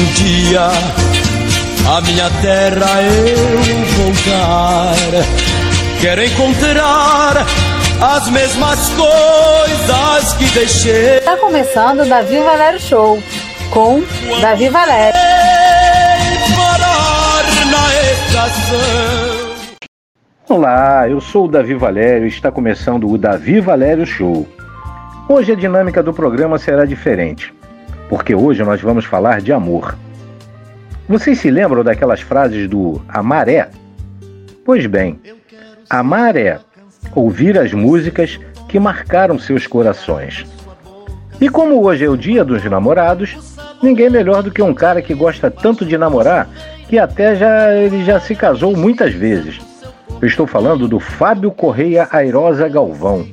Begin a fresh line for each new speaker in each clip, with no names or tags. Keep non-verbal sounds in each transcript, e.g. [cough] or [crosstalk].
um dia a minha terra eu voltar, quero encontrar as mesmas coisas que deixei.
Está começando o Davi Valério Show com Davi Valério.
Parar na estação.
Olá, eu sou o Davi Valério e está começando o Davi Valério Show. Hoje a dinâmica do programa será diferente, porque hoje nós vamos falar de amor. Vocês se lembram daquelas frases do amar é? Pois bem, amar é ouvir as músicas que marcaram seus corações. E como hoje é o dia dos namorados, ninguém melhor do que um cara que gosta tanto de namorar que até já ele já se casou muitas vezes. Eu estou falando do Fábio Correia Airosa Galvão.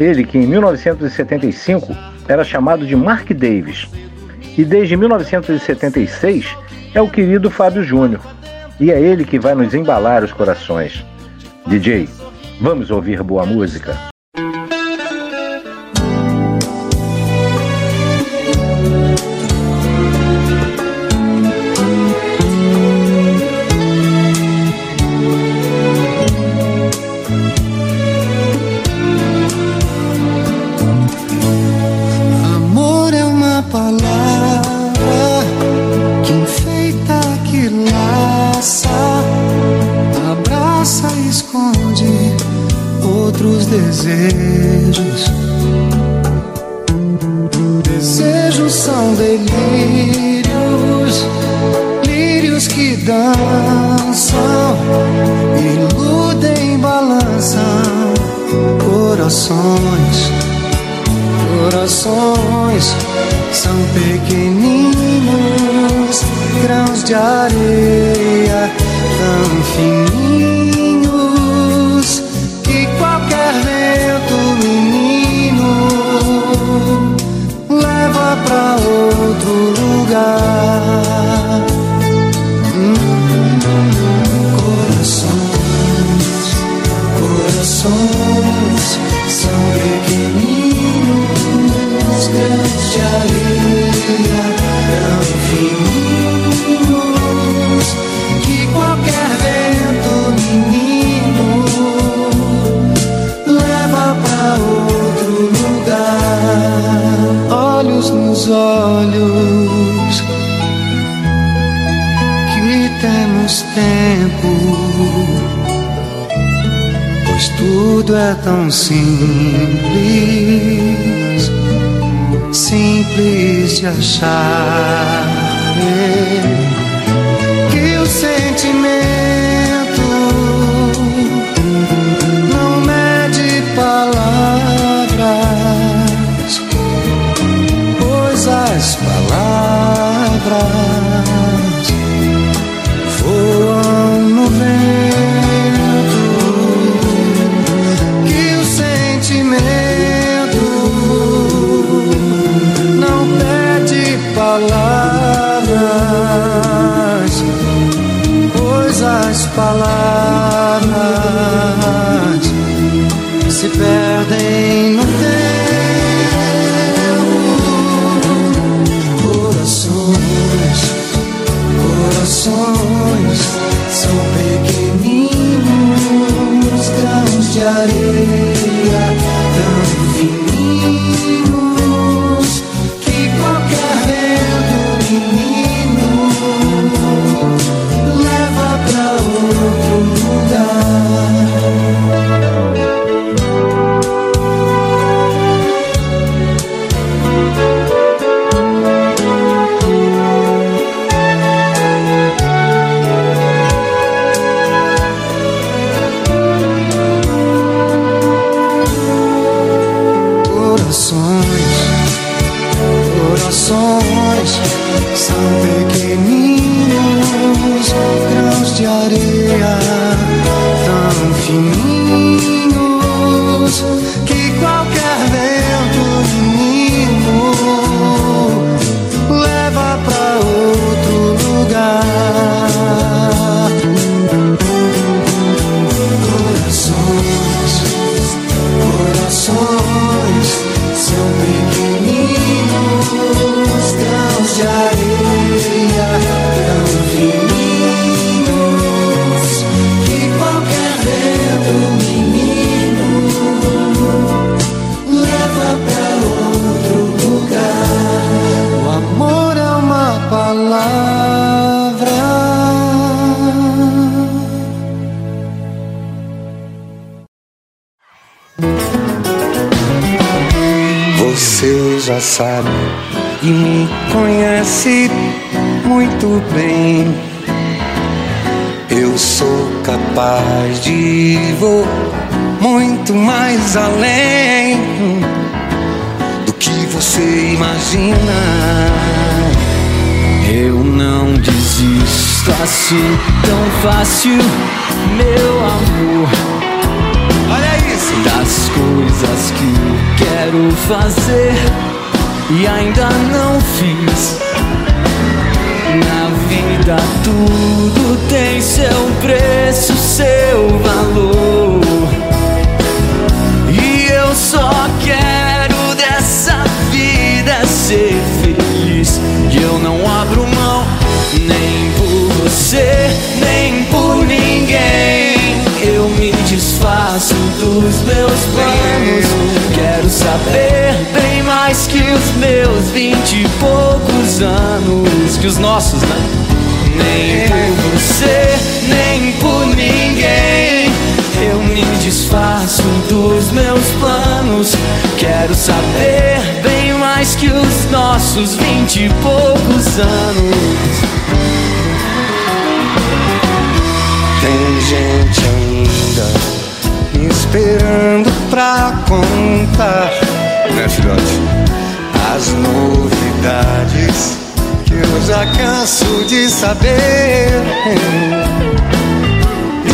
Ele que em 1975 era chamado de Mark Davis e desde 1976 é o querido Fábio Júnior. E é ele que vai nos embalar os corações. DJ, vamos ouvir boa música?
Desejos. Desejos são delírios, lírios que dançam, iludem, balançam corações corações são pequeninos grãos de areia tão fininhos simples de sabe e me conhece muito bem. Eu sou capaz de vou muito mais além do que você imagina.
Eu não desisto assim tão fácil, meu amor.
Olha isso!
Das coisas que quero fazer e ainda não fiz. Na vida tudo tem seu preço, seu valor. E eu só quero dessa vida ser feliz. E eu não abro mão nem por você, nem por ninguém. Eu me desfaço dos meus planos. Quero saber que os meus vinte e poucos anos. Que os nossos, né? Nem por você, nem por ninguém. Eu me desfaço dos meus planos. Quero saber bem mais que os nossos vinte e poucos anos.
Tem gente ainda esperando pra contar, né, filhote? As novidades que eu já canso de saber.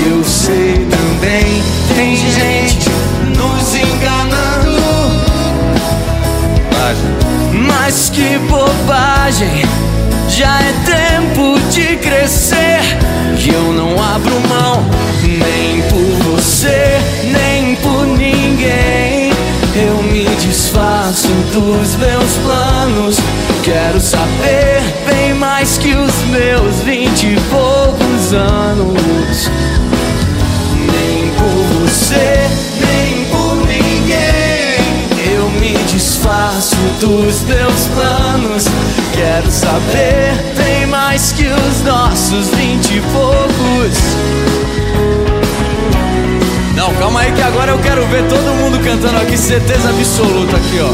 Eu sei também, tem gente nos enganando.
Mas que bobagem, já é tempo de crescer. E eu não abro mão, nem por você, nem por ninguém. Eu me desfaço dos meus planos. Quero saber bem mais que os meus vinte e poucos anos. Nem por você, nem por ninguém. Eu me desfaço dos meus planos. Quero saber bem mais que os nossos vinte e poucos. Não, calma aí que agora eu quero ver todo mundo cantando aqui, certeza absoluta aqui, ó.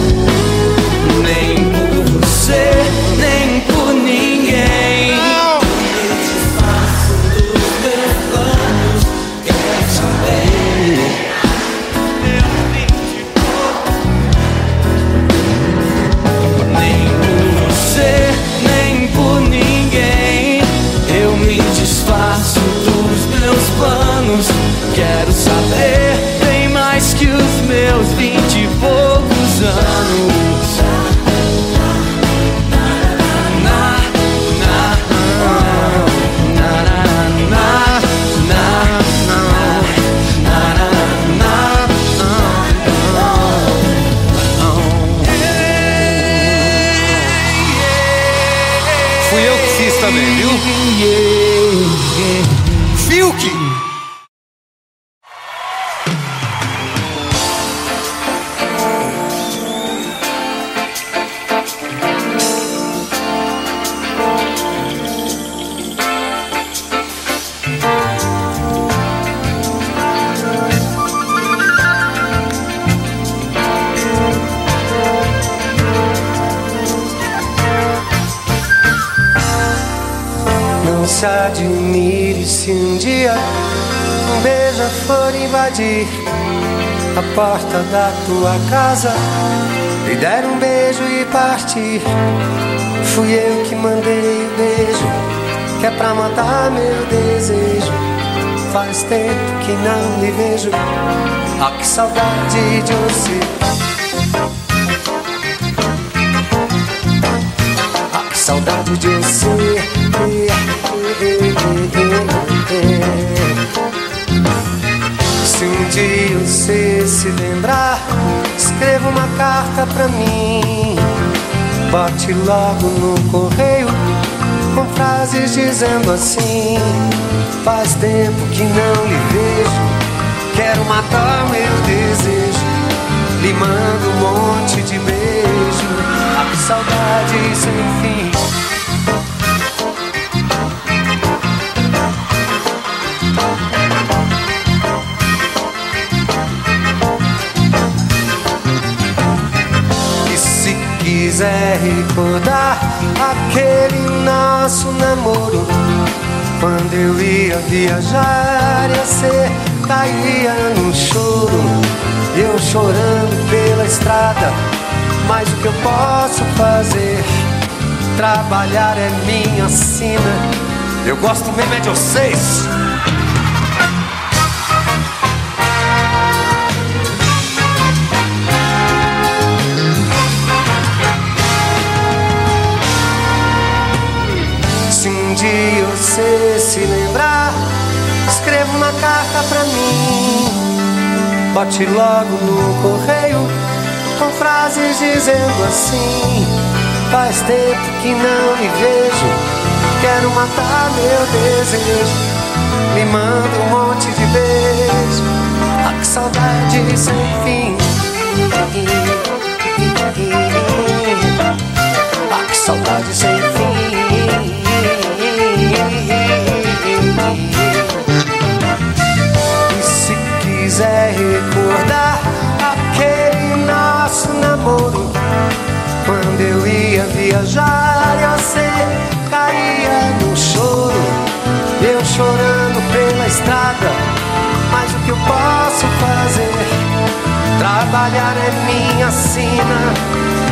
Nem por você, nem por ninguém. Me desfaço dos meus planos. Quero saber. Nem por você, nem por ninguém. Eu me desfaço dos meus planos. Quero meus vinte e poucos anos. Na,
Fui eu que fiz também, viu? Se admire se um dia um beija-flor invadir a porta da tua casa e der um beijo e partir. Fui eu que mandei o beijo, que é pra matar meu desejo. Faz tempo que não me vejo, ah, que saudade de você. Saudade de você. Se um dia você se lembrar, escreva uma carta pra mim. Bote logo no correio com frases dizendo assim: Faz tempo que não lhe vejo, quero matar meu desejo. Lhe mando um monte de beijo, a que saudade sem fim. E se quiser recordar aquele nosso namoro, quando eu ia viajar, ia ser, caía no choro, eu chorando pela estrada. Mas o que eu posso fazer? Trabalhar é minha sina. Eu gosto mesmo é de vocês. Se um dia você se lembrar, escreva uma carta pra mim. Bote logo no correio com frases dizendo assim: Faz tempo que não me vejo, quero matar meu desejo. Me manda um monte de beijo, ah, que saudade sem fim. Ah, que saudade sem fim. Posso fazer? Trabalhar é minha sina.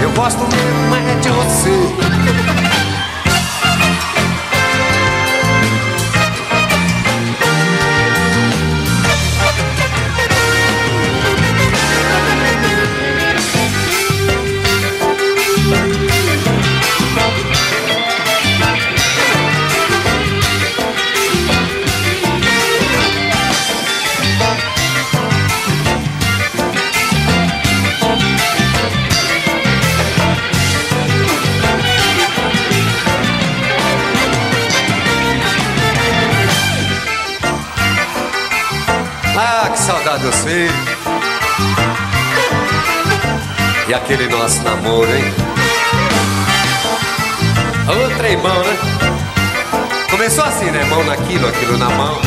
Eu gosto mesmo é de você. [laughs] Saudade eu sei. E aquele nosso namoro, hein? Ô tremão, né? Começou assim, né? Mão naquilo, aquilo na mão.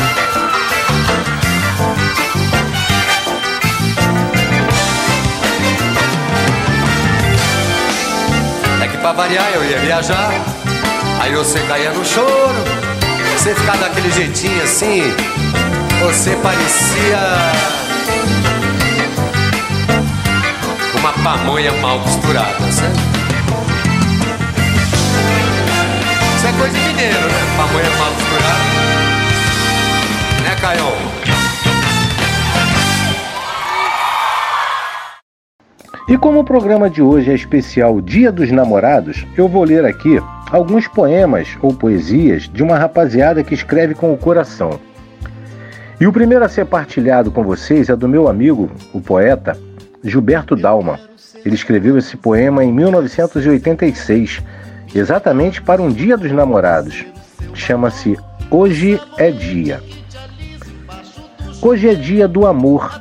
É que pra variar eu ia viajar. Aí você caía no choro. Você ficava daquele jeitinho assim. Você parecia pamonha mal costurada, sabe? Isso é coisa de mineiro, né? Pamonha mal costurada. Né, Caião?
E como o programa de hoje é especial Dia dos Namorados, eu vou ler aqui alguns poemas ou poesias de uma rapaziada que escreve com o coração. E o primeiro a ser partilhado com vocês é do meu amigo, o poeta Gilberto Dalma. Ele escreveu esse poema em 1986, exatamente para um Dia dos Namorados. Chama-se Hoje é Dia. Hoje é dia do amor,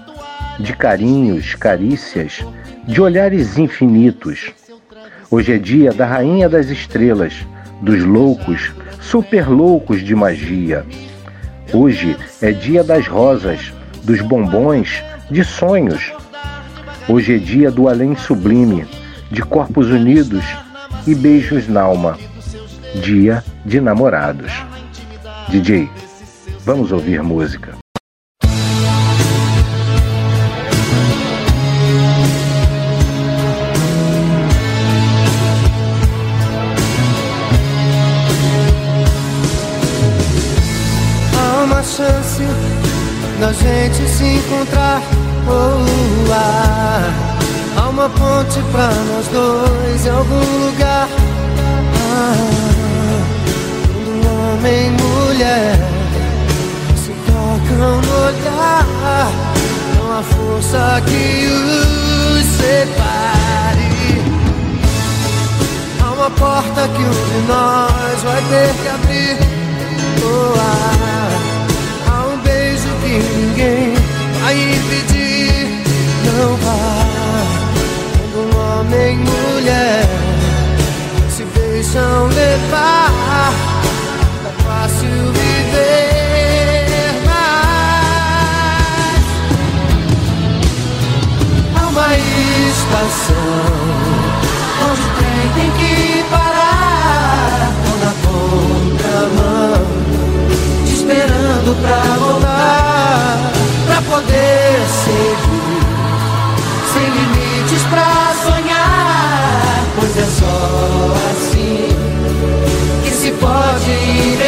de carinhos, carícias, de olhares infinitos. Hoje é dia da rainha das estrelas, dos loucos, super loucos de magia. Hoje é dia das rosas, dos bombons, de sonhos. Hoje é dia do além sublime, de corpos unidos e beijos na alma. Dia de namorados. DJ, vamos ouvir música.
Há uma chance da gente se encontrar. Há, uma ponte pra nós dois em algum lugar. Ah, quando homem e mulher se tocam no olhar, não há força que os separe. Há uma porta que um de nós vai ter que abrir. Oh, há, há um beijo que ninguém vai impedir salvar quando um homem e mulher se deixam levar. É fácil viver, mas há uma estação onde
o trem tem que parar com na contramão, te esperando pra voltar pra poder seguir pra sonhar, pois é
só assim que se pode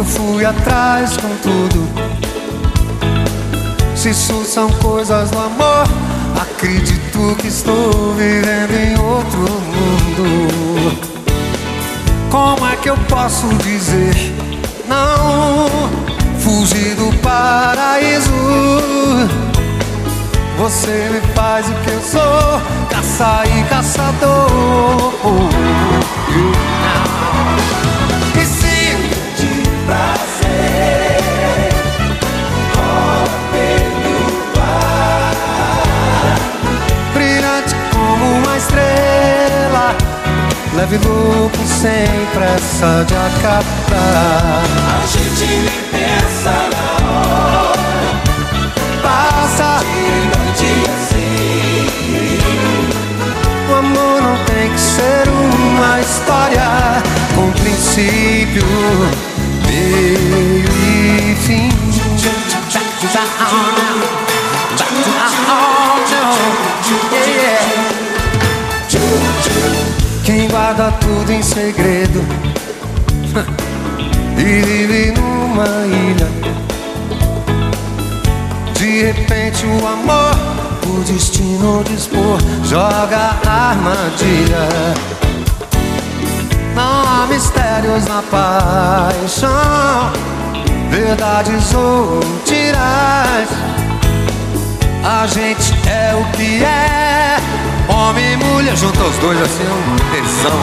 Eu fui atrás com tudo. Se isso são coisas do amor, acredito que estou vivendo em outro mundo. Como é que eu posso dizer não? Fugir do paraíso. Você me faz o que eu sou, caça e caçador. Leve louco sem pressa de acabar.
A gente nem pensa na hora
Passa.
de noite assim.
O amor não tem que ser uma história com princípio, e fim. Quem guarda tudo em segredo [laughs] e vive numa ilha. De repente o amor, o destino dispor, joga armadilha. Mistérios na paixão, verdades ou mentiras. A gente é o que é, homem e mulher, junta os dois assim um tesão.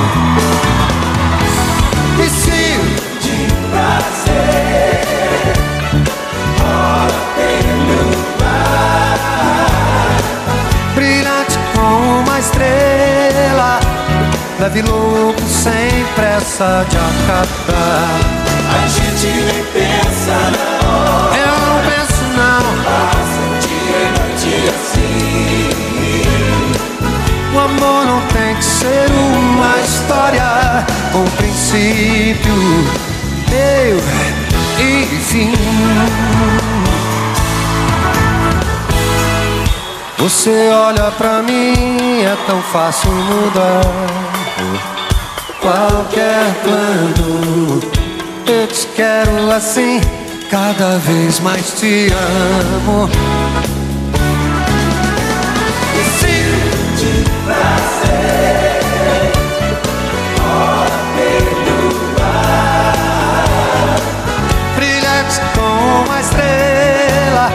E se
De prazer,
brilhante como uma estrela, leve louco sem pressa de acabar.
A gente nem pensa na hora.
Eu não penso não.
Passa dia e noite assim.
O amor não tem que ser uma história com princípio, meio e fim. Você olha pra mim, é tão fácil mudar qualquer plano. Eu te quero assim, cada vez mais te amo. E se brilhante como uma estrela,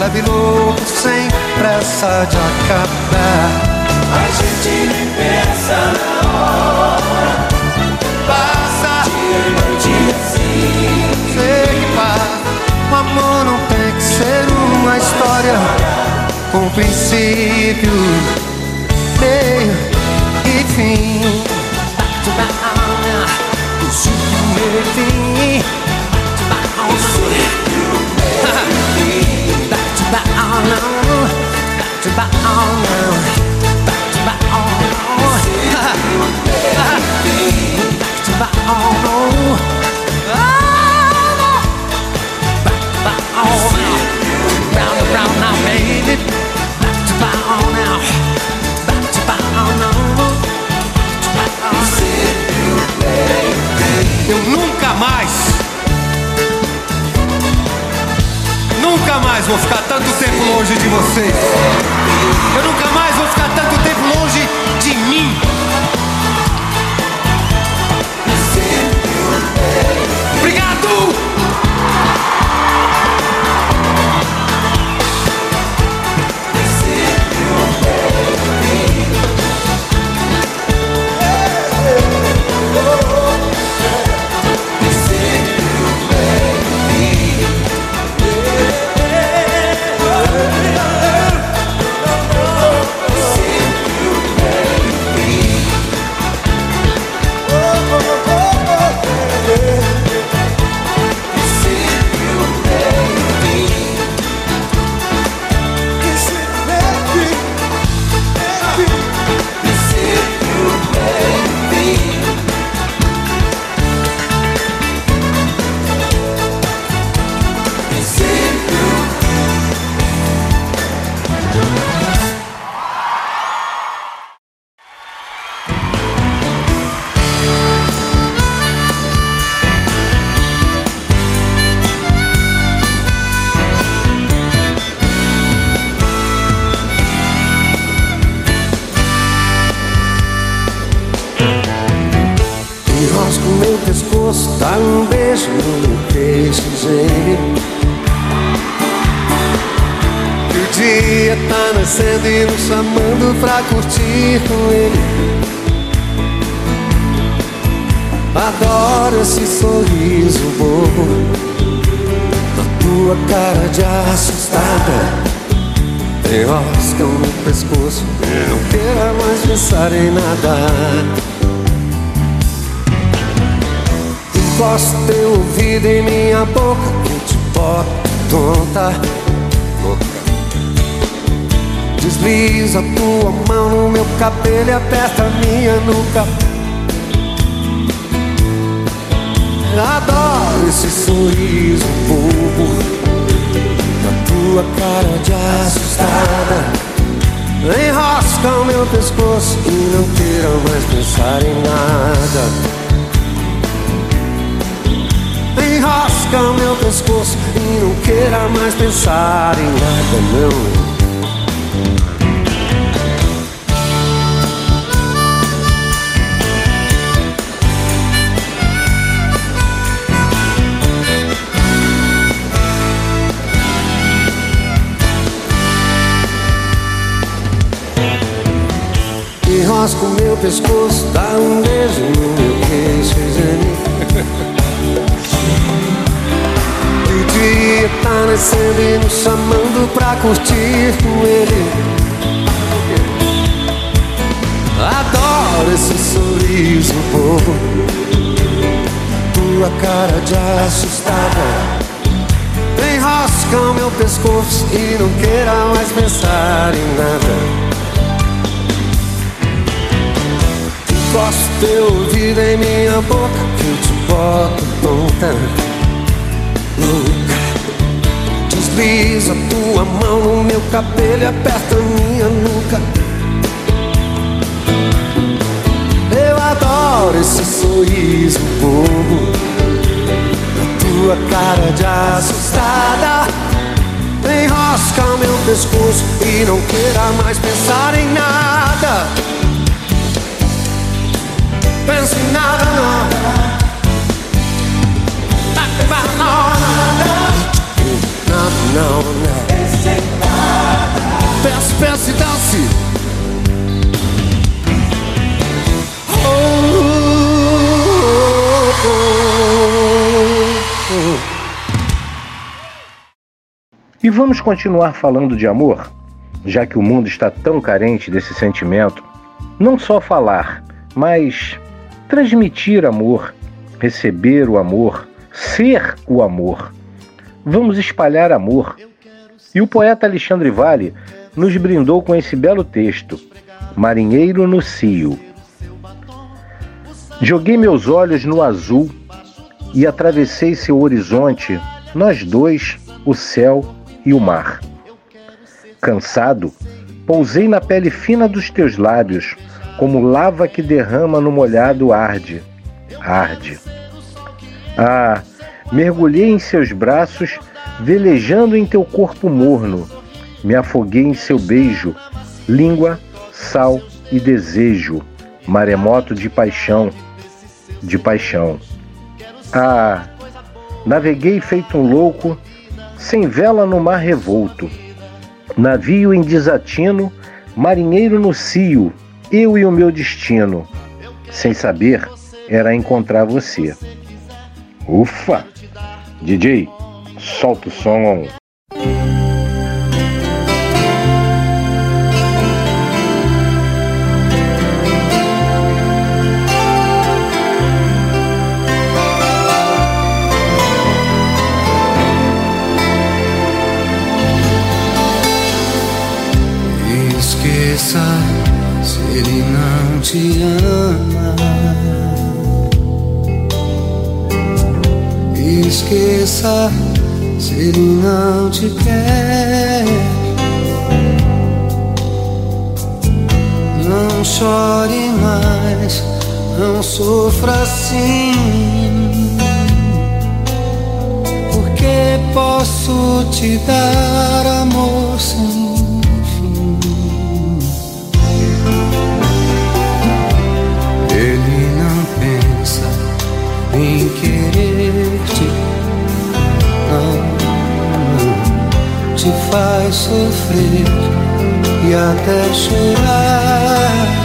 leve louco sem pressa de acabar.
A gente nem pensa na hora.
um princípio, meio e fim. To. To back to back to back to back to. Back to round and round now, baby. Eu nunca mais Nunca mais vou ficar tanto tempo longe de vocês. Eu nunca mais vou ficar tanto tempo longe de mim. Meu cabelo E Enrosca o meu pescoço, dá um beijo no meu queixo, Jane. O dia tá nascendo e nos chamando pra curtir com ele. Adoro esse sorriso bobo. tua cara de assustada Enrosca o meu pescoço e não queira mais pensar em nada Encosta teu ouvido em minha boca que eu te boto tonta Louca. Desliza tua mão no meu cabelo e aperta minha nuca. Eu adoro esse sorriso bobo. Na tua cara de assustada. Enrosca o meu pescoço e não queira mais pensar em nada Pensa em nada Nada, não, não Pense, pense e dance
E vamos continuar falando de amor? Já que o mundo está tão carente desse sentimento, não só falar, mas transmitir amor, receber o amor, ser o amor. Vamos espalhar amor. E o poeta Alexandre Vale nos brindou com esse belo texto, Marinheiro no Cio. Joguei meus olhos no azul e atravessei seu horizonte, nós dois, o céu e o mar. Cansado, pousei na pele fina dos teus lábios, como lava que derrama no molhado arde, arde. Ah, mergulhei em seus braços, velejando em teu corpo morno, me afoguei em seu beijo, língua, sal e desejo, maremoto de paixão, de paixão. Ah, naveguei feito um louco, sem vela no mar revolto, navio em desatino, marinheiro no cio, eu e o meu destino, sem saber, era encontrar você. Ufa! DJ, solta o som.
Te ama. Esqueça se ele não te quer. Não chore mais, não sofra assim. Porque posso te dar amor sem em querer-te, não, te faz sofrer e até chorar.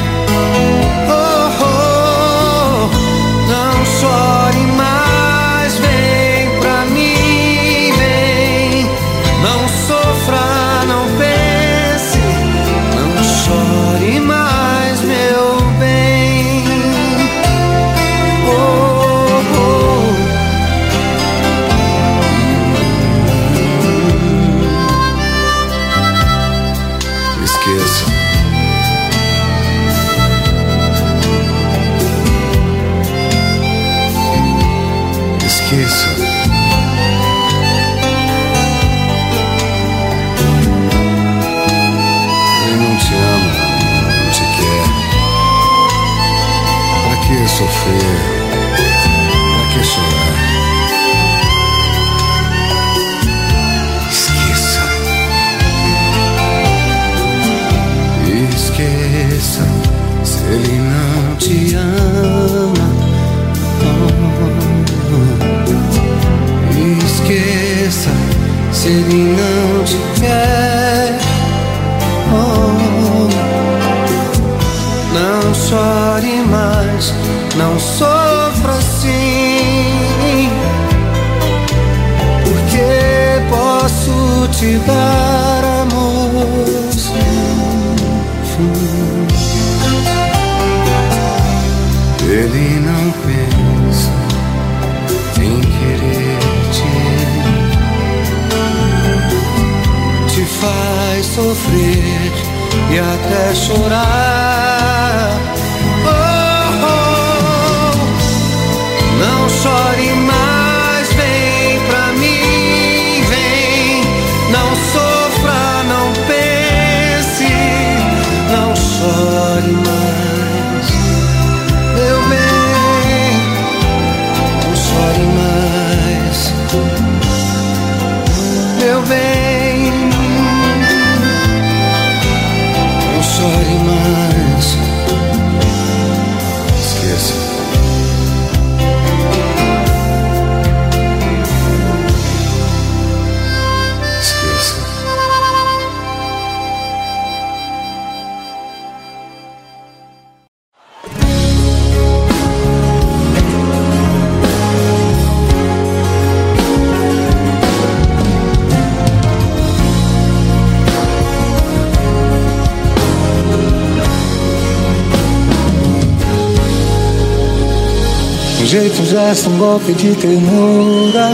Gesto, um golpe de ternura.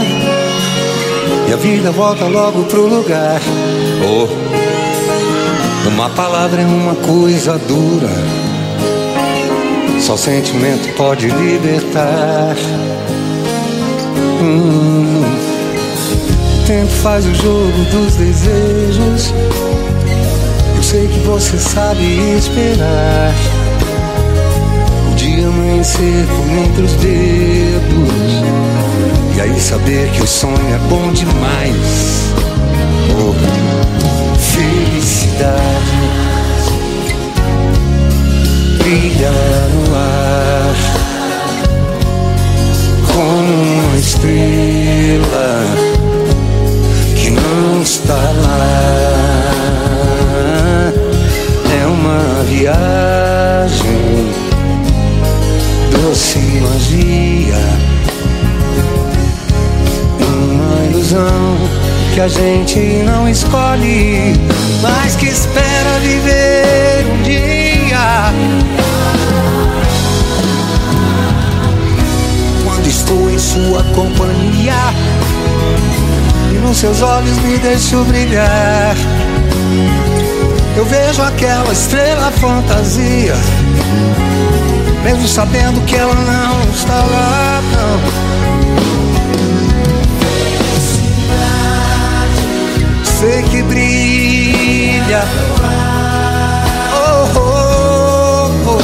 E a vida volta logo pro lugar. Oh, uma palavra é uma coisa dura. Só sentimento pode libertar. Hum, O tempo faz o jogo dos desejos. Eu sei que você sabe esperar dia amanhecer por entre os dedos. E aí saber que o sonho é bom demais. Oh, felicidade. Brilha no ar. Como uma estrela Que não está lá. É uma viagem doce magia, uma ilusão que a gente não escolhe, mas que espera viver um dia. Quando estou em sua companhia e nos seus olhos me deixo brilhar. Eu vejo aquela estrela fantasia mesmo sabendo que ela não está lá, não. Sei que brilha. Oh, oh, oh.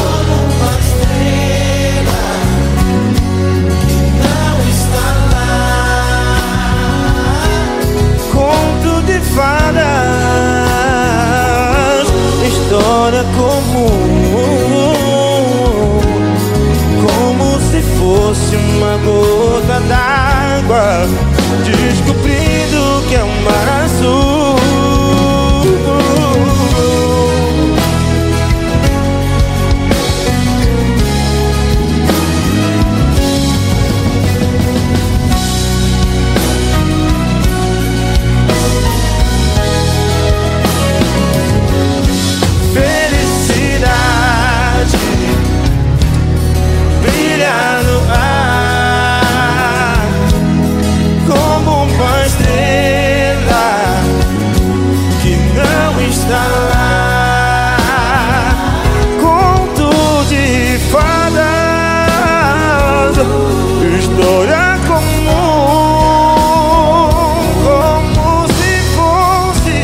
Conto de fadas, história comum, se fosse uma gota d'água, história comum, como se fosse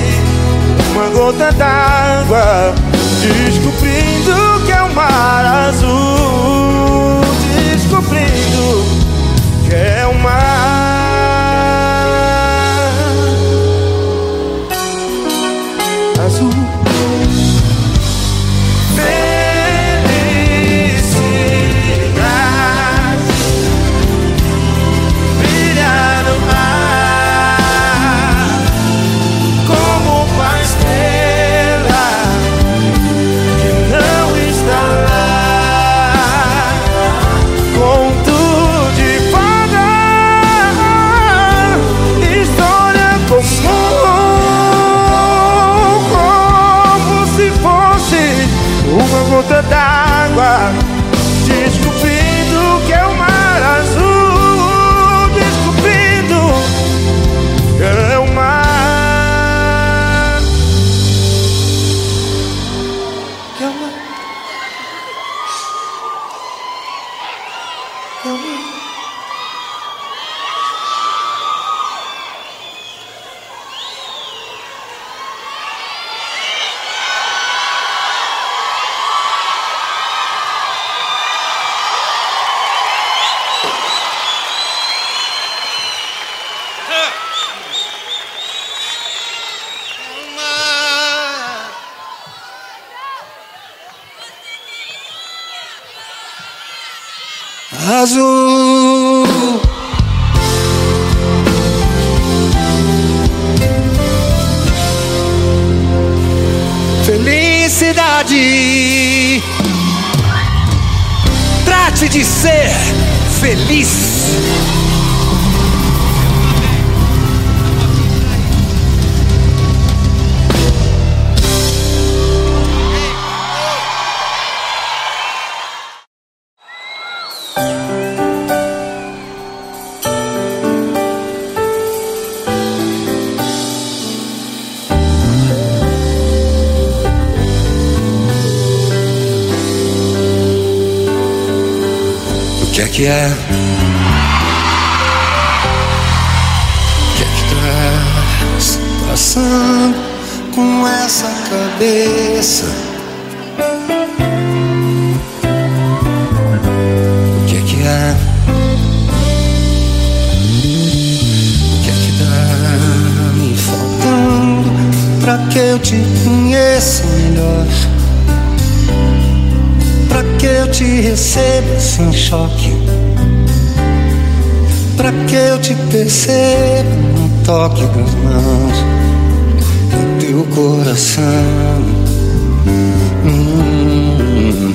uma gota d'água, descobrindo que é? O que é que
tá passando com essa cabeça? O que é que é? Que é que tá me faltando pra que eu te conheça melhor? Pra que eu te receba sem choque? Pra que eu te perceba no toque das mãos No teu coração. Hum,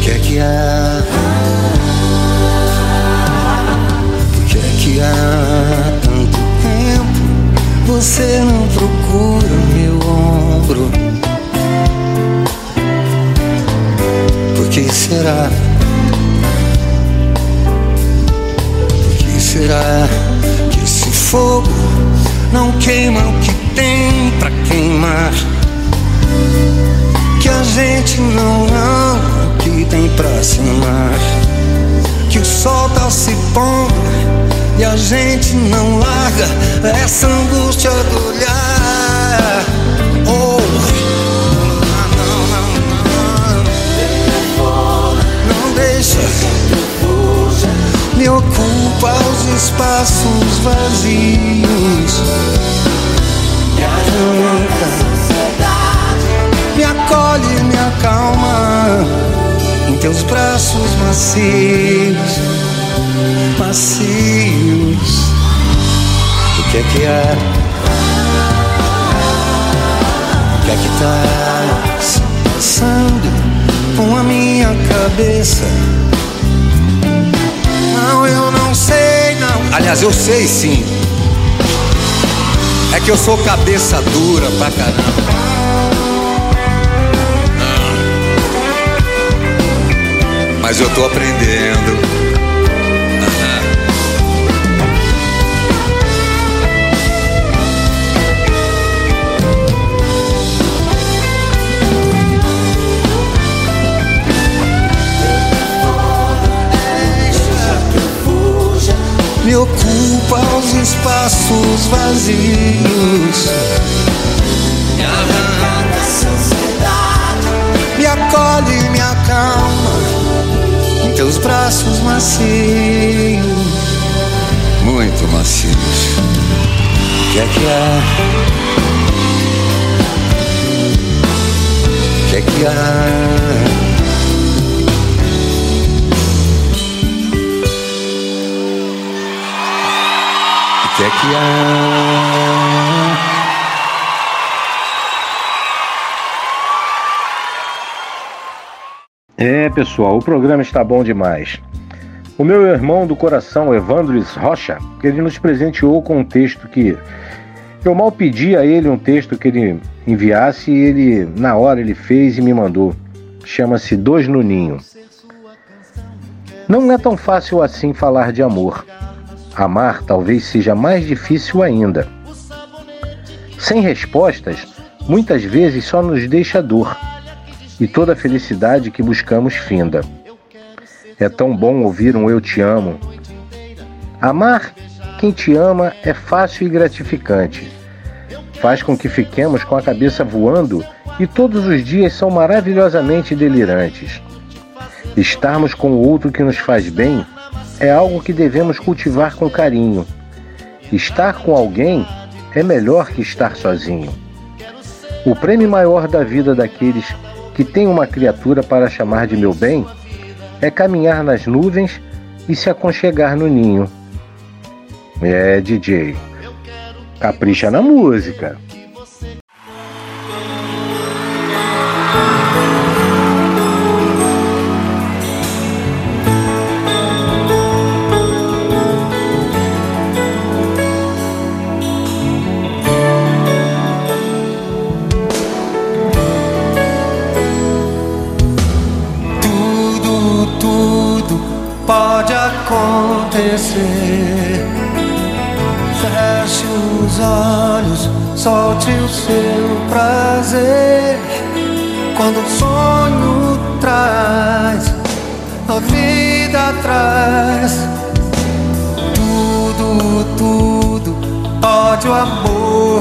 Que é que há? Que é que há? Tanto tempo Você não procura meu ombro. Por que será? Será que esse fogo não queima o que tem pra queimar? Que a gente não ama o que tem pra se amar? Que o sol tá se pondo e a gente não larga essa angústia do olhar. Oh, não, não, não, não, não me os espaços vazios. Me arranca, me acolhe, me acalma em teus braços macios, macios. O que é que é? O que é que tá passando com a minha cabeça? Não, eu não sei, não. Aliás, eu sei sim. É que eu sou cabeça dura pra caramba. Mas eu tô aprendendo. Me ocupa os espaços vazios. Me arranca essa ansiedade, me acolhe, me acalma em teus braços macios, muito macios. O que é que há? O que é que há? É
pessoal, o programa está bom demais. O meu irmão do coração, Evandro Rocha, ele nos presenteou com um texto que eu mal pedi a ele um texto que ele enviasse e ele, na hora, ele fez e me mandou. Chama-se Dois no Ninho. Não é tão fácil assim falar de amor. Amar talvez seja mais difícil ainda. Sem respostas, muitas vezes só nos deixa dor e toda a felicidade que buscamos finda. É tão bom ouvir um eu te amo. Amar quem te ama é fácil e gratificante. Faz com que fiquemos com a cabeça voando e todos os dias são maravilhosamente delirantes. Estarmos com o outro que nos faz bem é algo que devemos cultivar com carinho. Estar com alguém é melhor que estar sozinho. O prêmio maior da vida daqueles que têm uma criatura para chamar de meu bem é caminhar nas nuvens e se aconchegar no ninho. É, DJ. Capricha na música.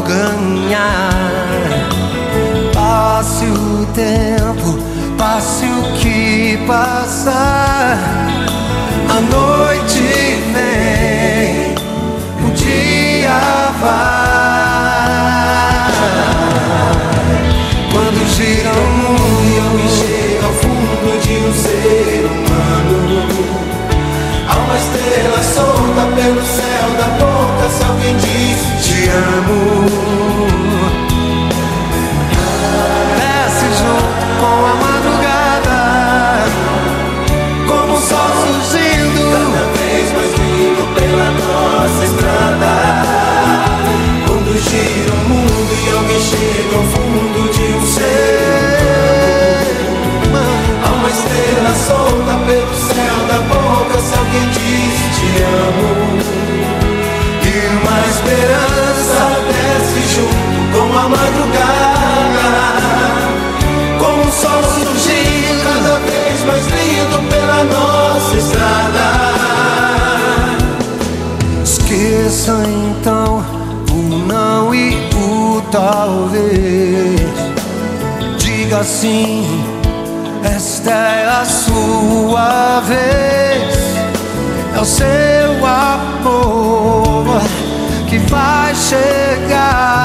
Ganhar. Passe o tempo, passe o que passar. A noite vem, o dia vai. Quando gira o mundo e chega ao fundo de um ser humano. Há uma estrela solta pelo céu da boca se alguém diz amo. Desce junto com a madrugada Como o sol surgindo. Cada vez mais lindo pela nossa estrada. Quando gira o mundo e alguém chega ao fundo de um ser. Há uma estrela solta pelo céu da boca Se alguém diz te amo sol surgindo cada vez mais lindo pela nossa estrada. Esqueça então o não e o talvez. Diga sim, esta é a sua vez. É o seu amor que vai chegar.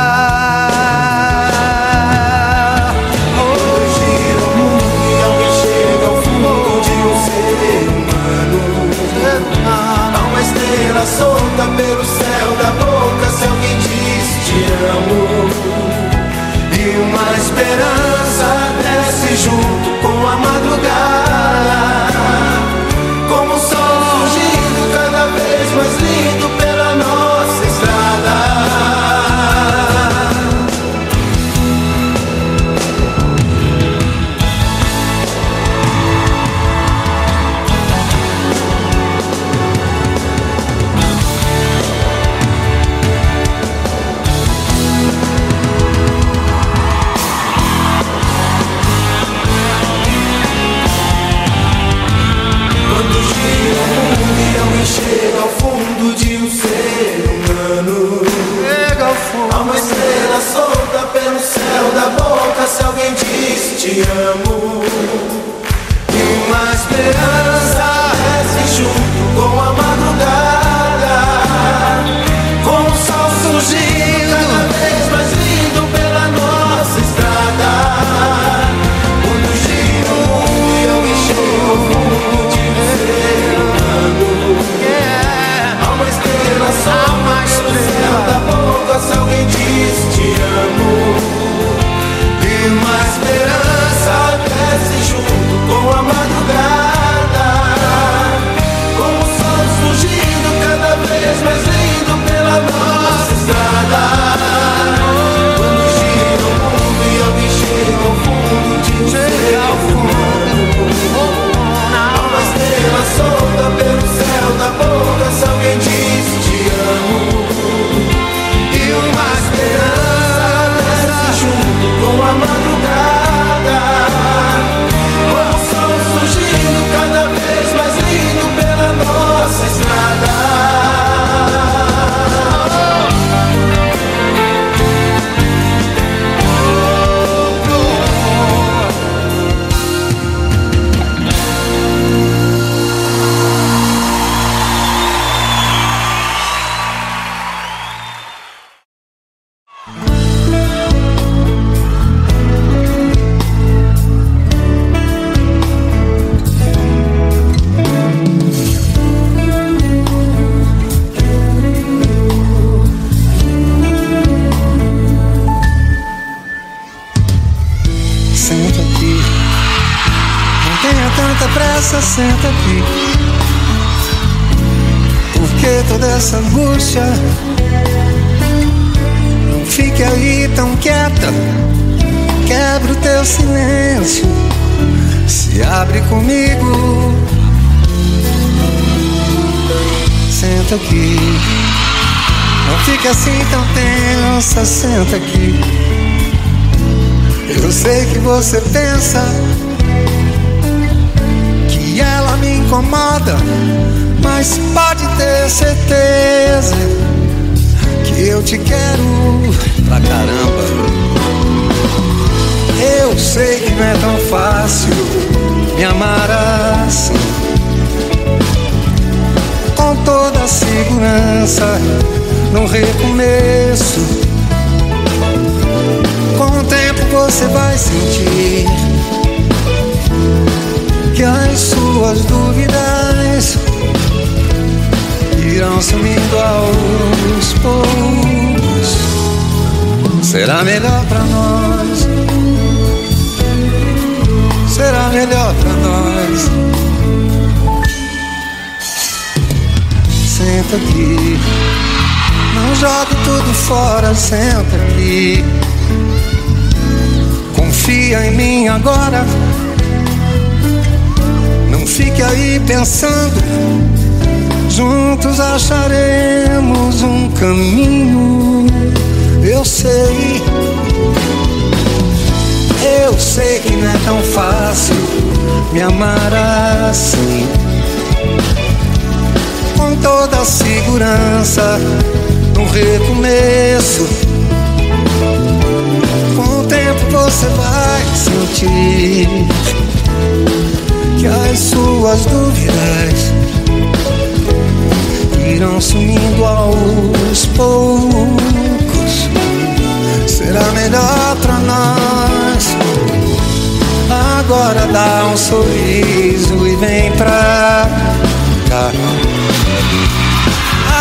Solta pelo céu da boca se alguém diz te amo. E uma esperança desce junto com a madrugada. Senta aqui. Por que toda essa angústia? Não fique aí tão quieta. Quebra o teu silêncio. Se abre comigo. Senta aqui. Não fique assim tão tensa, senta aqui. Eu sei que você pensa me incomoda, mas pode ter certeza que eu te quero pra caramba. Eu sei que não é tão fácil me amar assim. Com toda a segurança no recomeço. Com o tempo você vai sentir as suas dúvidas irão sumindo aos poucos. Será melhor pra nós. Será melhor pra nós. Senta aqui. Não jogue tudo fora, senta aqui. Confia em mim agora. Fique aí pensando. Juntos acharemos um caminho. Eu sei. Eu sei que não é tão fácil me amar assim. Com toda a segurança no recomeço. Com o tempo você vai sentir que as suas dúvidas irão sumindo aos poucos. Será melhor pra nós. Agora dá um sorriso e vem pra cá.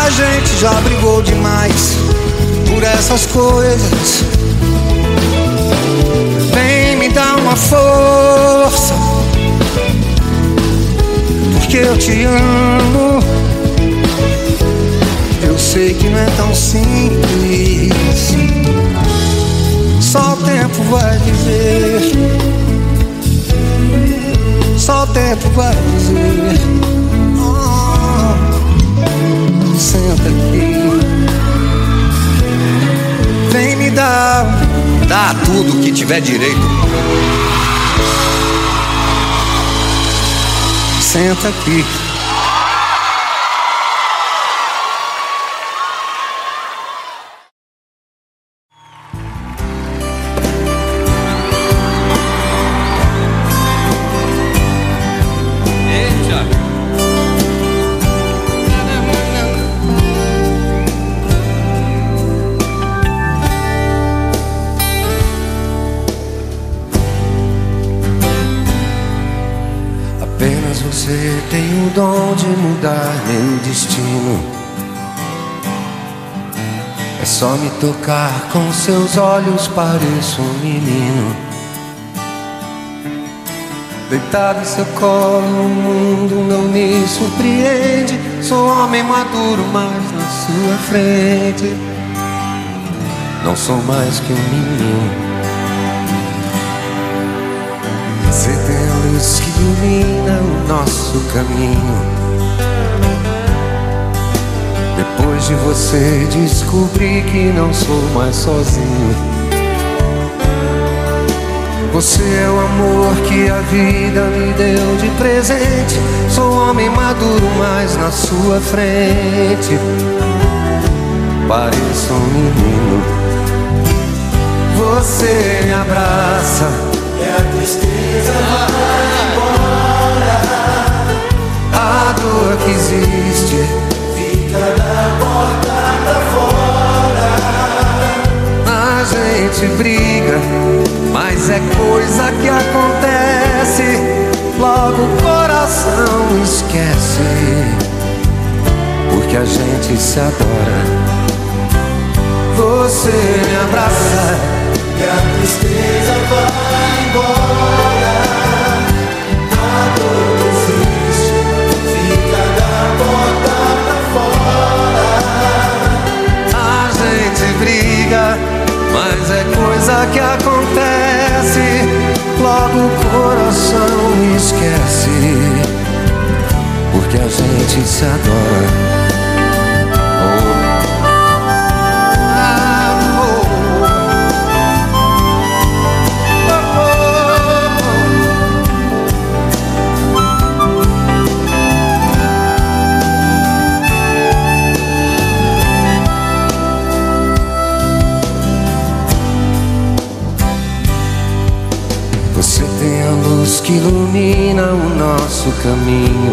A gente já brigou demais por essas coisas. Vem me dar uma força, porque eu te amo. Eu sei que não é tão simples. Só o tempo vai dizer. Só o tempo vai dizer. Oh, senta aqui. Vem me dar.
Dá tudo que tiver direito.
Senta aqui. Meu destino. É só me tocar com seus olhos, pareço um menino. Deitado em seu colo, o mundo não me surpreende. Sou homem maduro, mas na sua frente não sou mais que um menino. Você tem a luz que ilumina o nosso caminho. Depois de você descobri que não sou mais sozinho. Você é o amor que a vida me deu de presente. Sou homem maduro, mas na sua frente pareço um menino. Você me abraça e a tristeza briga, mas é coisa que acontece. Logo o coração esquece, porque a gente se adora. Você me abraça e a tristeza vai embora. que acontece, logo o coração esquece. Porque a gente se adora luz que ilumina o nosso caminho.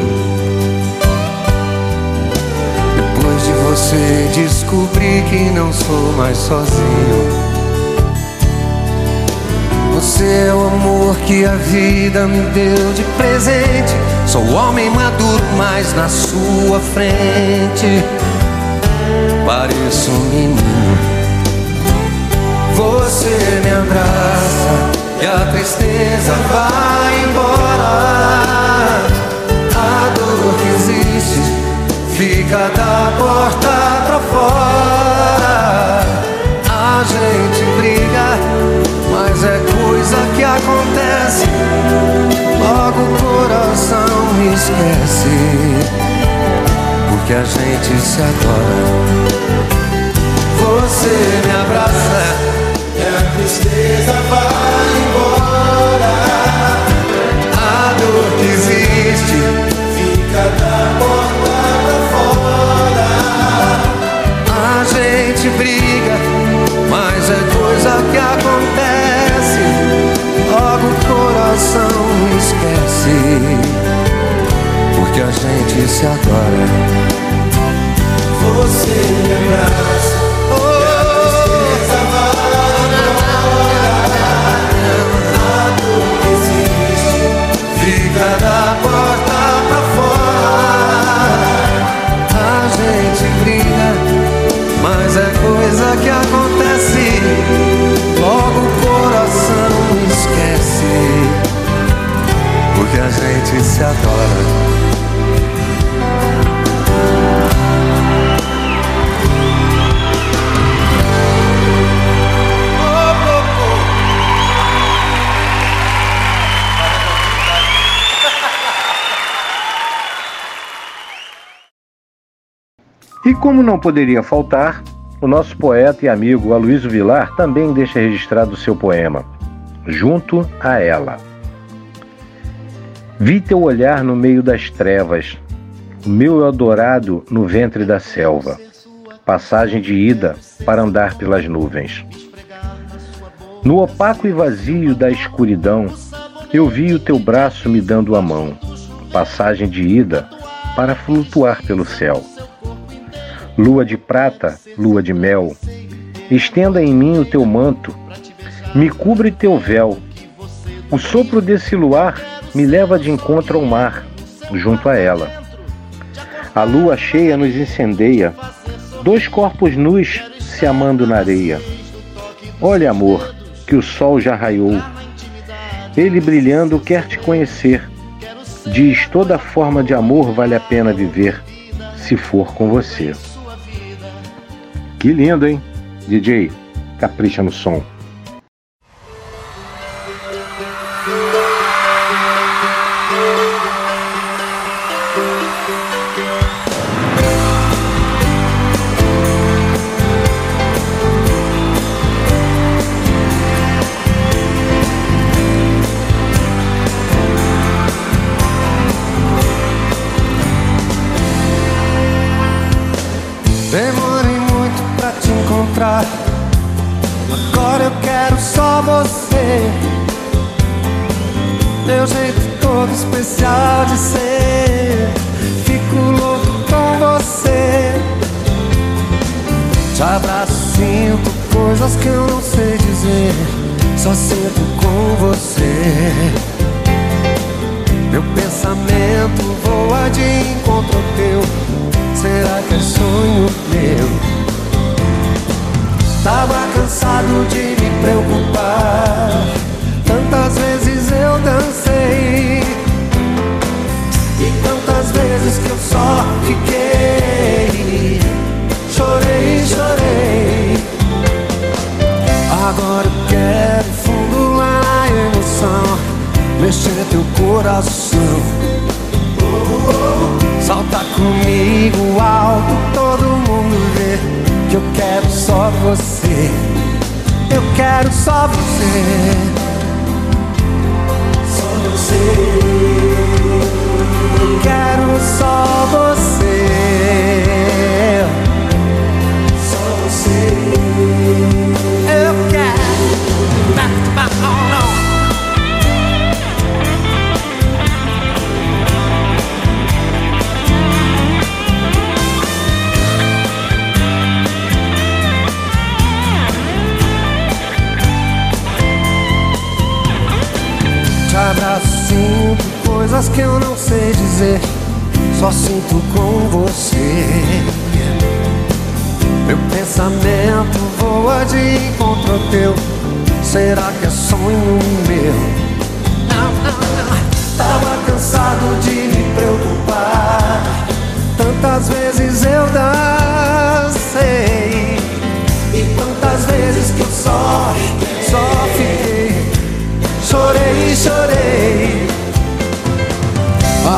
Depois de você descobrir que não sou mais sozinho. Você é o amor que a vida me deu de presente. Sou homem maduro, mas na sua frente pareço um menino. Você me abraça e a tristeza vai embora. A dor que existe fica da porta pra fora. A gente briga, mas é coisa que acontece. Logo o coração esquece, porque a gente se adora. Você me abraça
E a tristeza vai
que existe
como não poderia faltar, o nosso poeta e amigo Aloysio Vilar também deixa registrado seu poema, Junto a Ela. Vi teu olhar no meio das trevas, o meu Eldorado no ventre da selva, passagem de ida para andar pelas nuvens. No opaco e vazio da escuridão, eu vi o teu braço me dando a mão, passagem de ida para flutuar pelo céu. Lua de prata, lua de mel, estenda em mim o teu manto, me cubre teu véu. O sopro desse luar me leva de encontro ao mar, junto a ela. A lua cheia nos incendeia, dois corpos nus se amando na areia. Olha, amor, que o sol já raiou. Ele brilhando quer te conhecer. Diz: toda forma de amor vale a pena viver, se for com você. Que lindo, hein? DJ, capricha no som.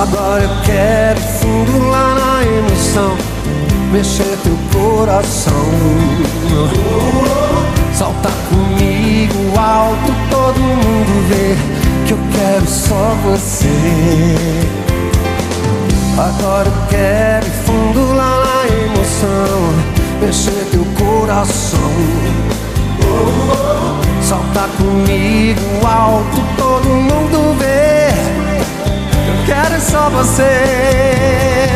Agora eu quero fundo lá na emoção Mexer teu coração. Salta comigo alto, todo mundo vê Que eu quero só você. Agora eu quero fundo lá na emoção Mexer teu coração. Salta comigo alto, todo mundo vê quero é só você.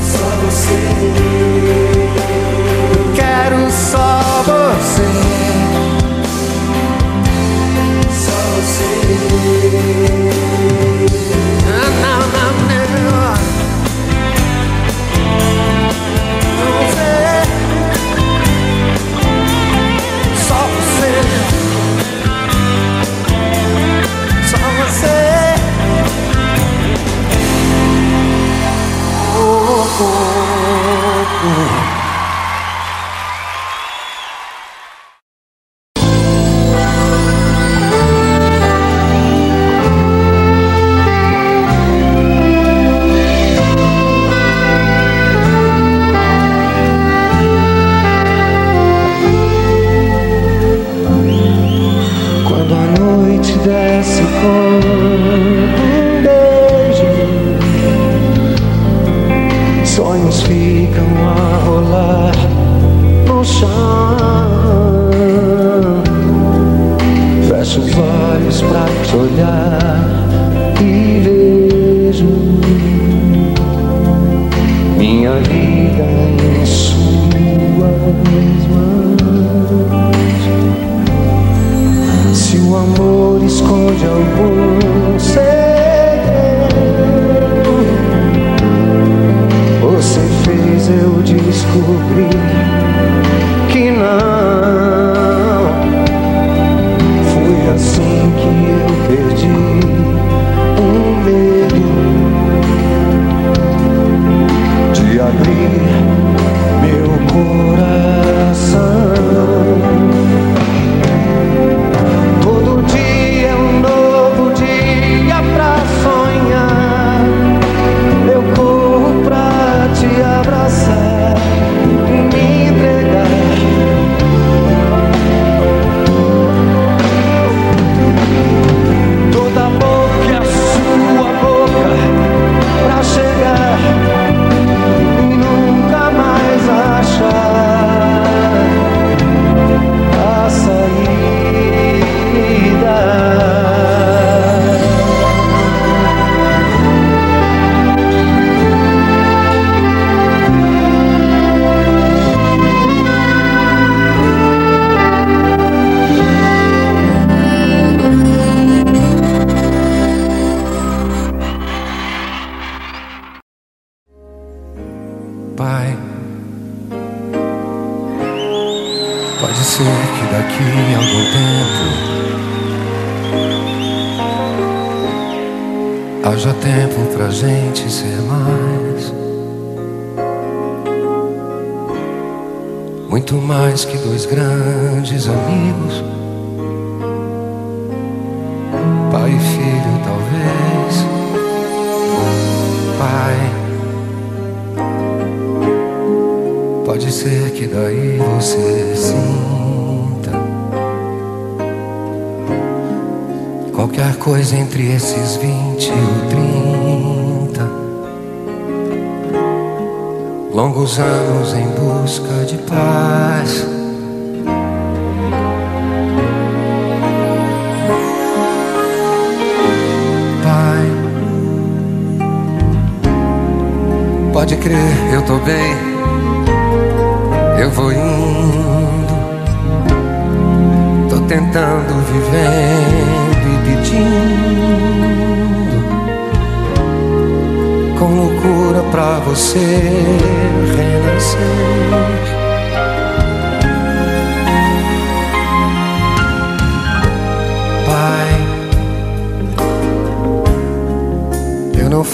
Só você. Quero só você. Só você. say. oh. oh, oh. oh.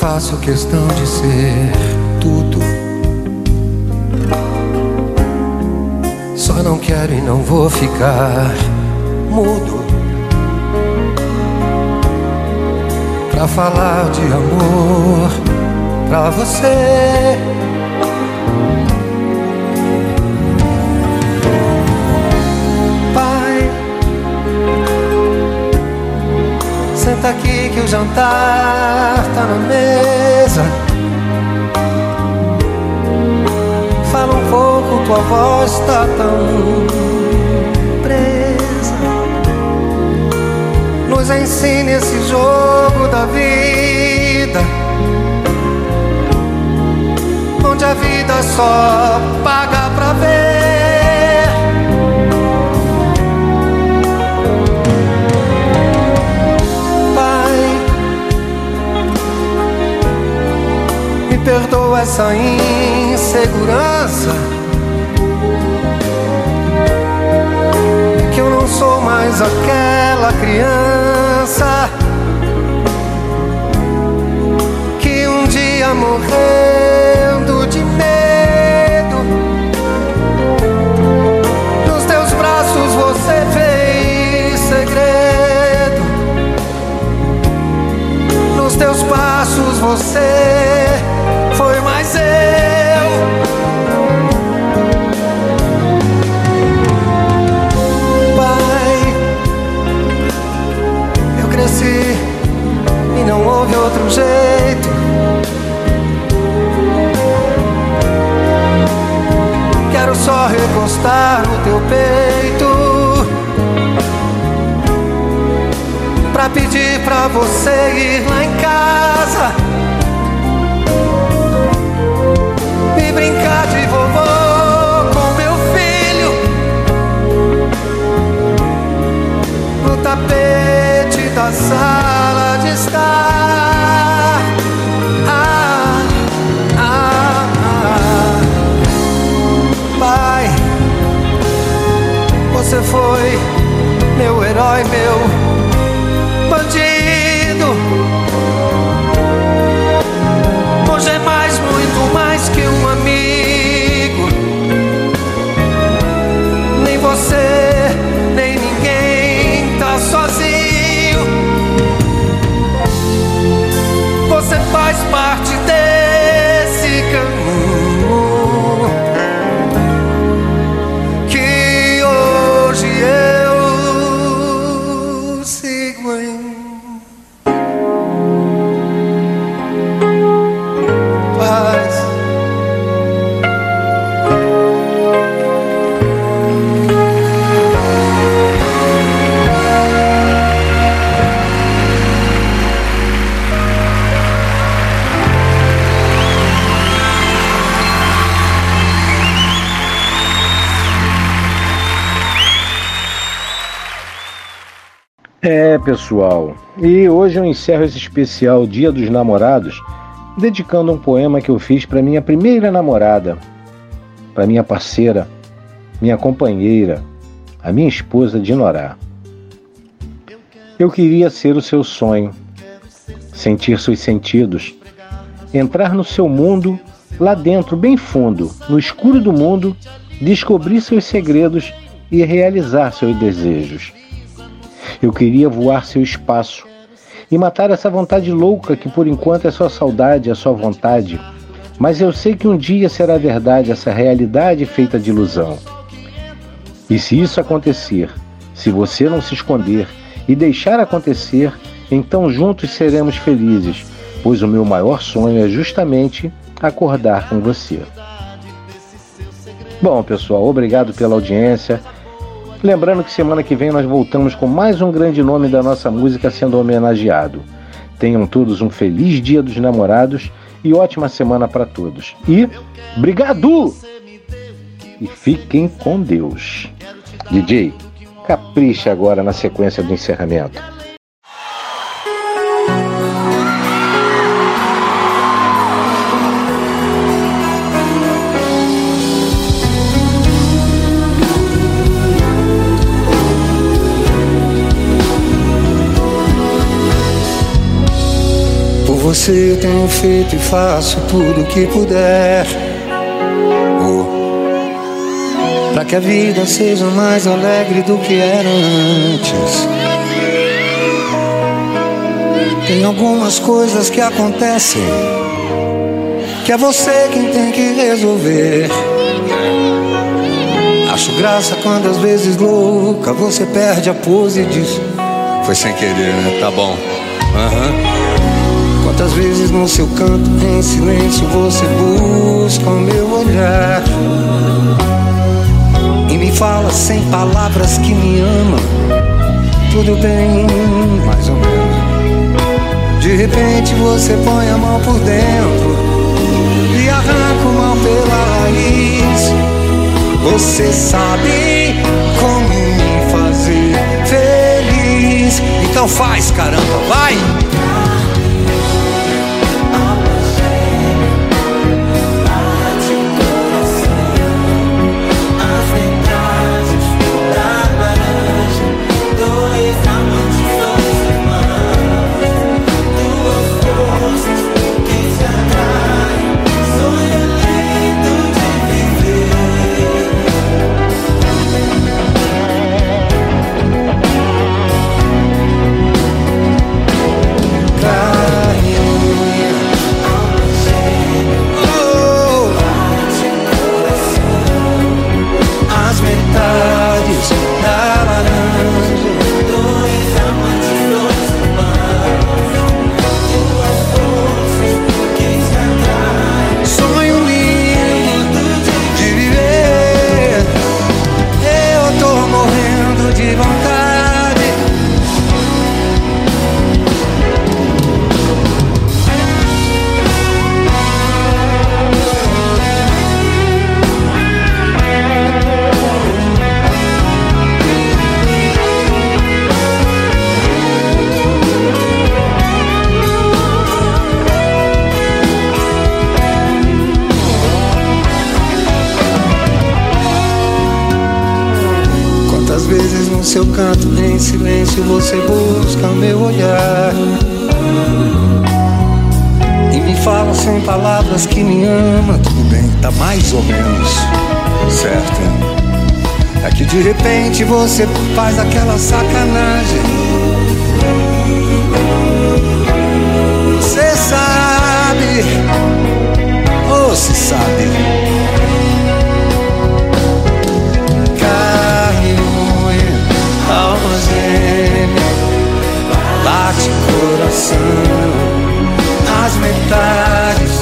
Faço questão de ser tudo. Só não quero e não vou ficar mudo. pra falar de amor pra você. Pai, senta aqui que o jantar tá na mesa. Fala um pouco, tua voz tá tão nos ensine esse jogo da vida. Onde a vida só paga pra ver. Perdoa essa insegurança. Que eu não sou mais aquela criança que um dia morrendo de medo nos teus braços você fez segredo nos teus passos você mais eu e não houve outro jeito. Quero só recostar no teu peito pra pedir pra você ir lá em casa sala de estar.
Pessoal, e hoje eu encerro esse especial Dia dos Namorados dedicando um poema que eu fiz para minha primeira namorada, para minha parceira, minha companheira, a minha esposa Dinorá. Eu queria ser o seu sonho, sentir seus sentidos, entrar no seu mundo, lá dentro, bem fundo, no escuro do mundo, descobrir seus segredos e realizar seus desejos. Eu queria voar seu espaço e matar essa vontade louca que por enquanto é só saudade, é só vontade. Mas eu sei que um dia será verdade essa realidade feita de ilusão. E se isso acontecer, se você não se esconder e deixar acontecer, Então juntos seremos felizes, pois o meu maior sonho é justamente acordar com você. Bom, pessoal, obrigado pela audiência. Lembrando que semana que vem nós voltamos com mais um grande nome da nossa música sendo homenageado. Tenham todos um feliz Dia dos Namorados e ótima semana para todos. E obrigado! E fiquem com Deus. DJ, capricha agora na sequência do encerramento.
Você eu tenho feito e faço tudo o que puder. Oh. Pra que a vida seja mais alegre do que era antes. Tem algumas coisas que acontecem que é você quem tem que resolver. Acho graça quando às vezes louca você perde a pose e diz: Foi sem querer, né? Tá bom. Aham. Quantas vezes no seu canto, em silêncio, você busca o meu olhar e me fala sem palavras que me ama. Tudo bem, mais ou menos. De repente você põe a mão por dentro e arranca o mal pela raiz. Você sabe como me fazer feliz. Então faz, caramba, vai! Silêncio, você busca o meu olhar e me fala sem palavras que me ama. Tudo bem, tá mais ou menos certo. É que de repente você faz aquela sacanagem. Você sabe, ou se sabe. Coração, as metades.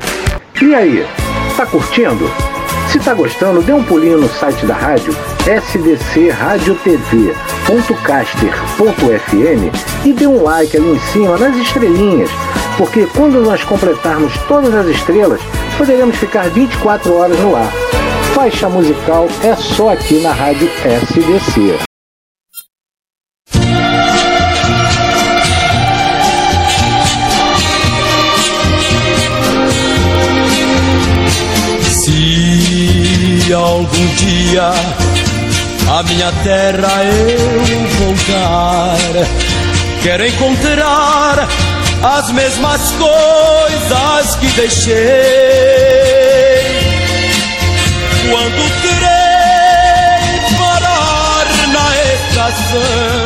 E aí, tá curtindo? Se tá gostando, dê um pulinho no site da rádio sdcradiotv.caster.fm e dê um like ali em cima nas estrelinhas, porque quando nós completarmos todas as estrelas, poderemos ficar 24 horas no ar. Faixa musical é só aqui na rádio SDC.
Algum dia a minha terra eu voltar, quero encontrar as mesmas coisas que deixei. Quando trem parar na estação,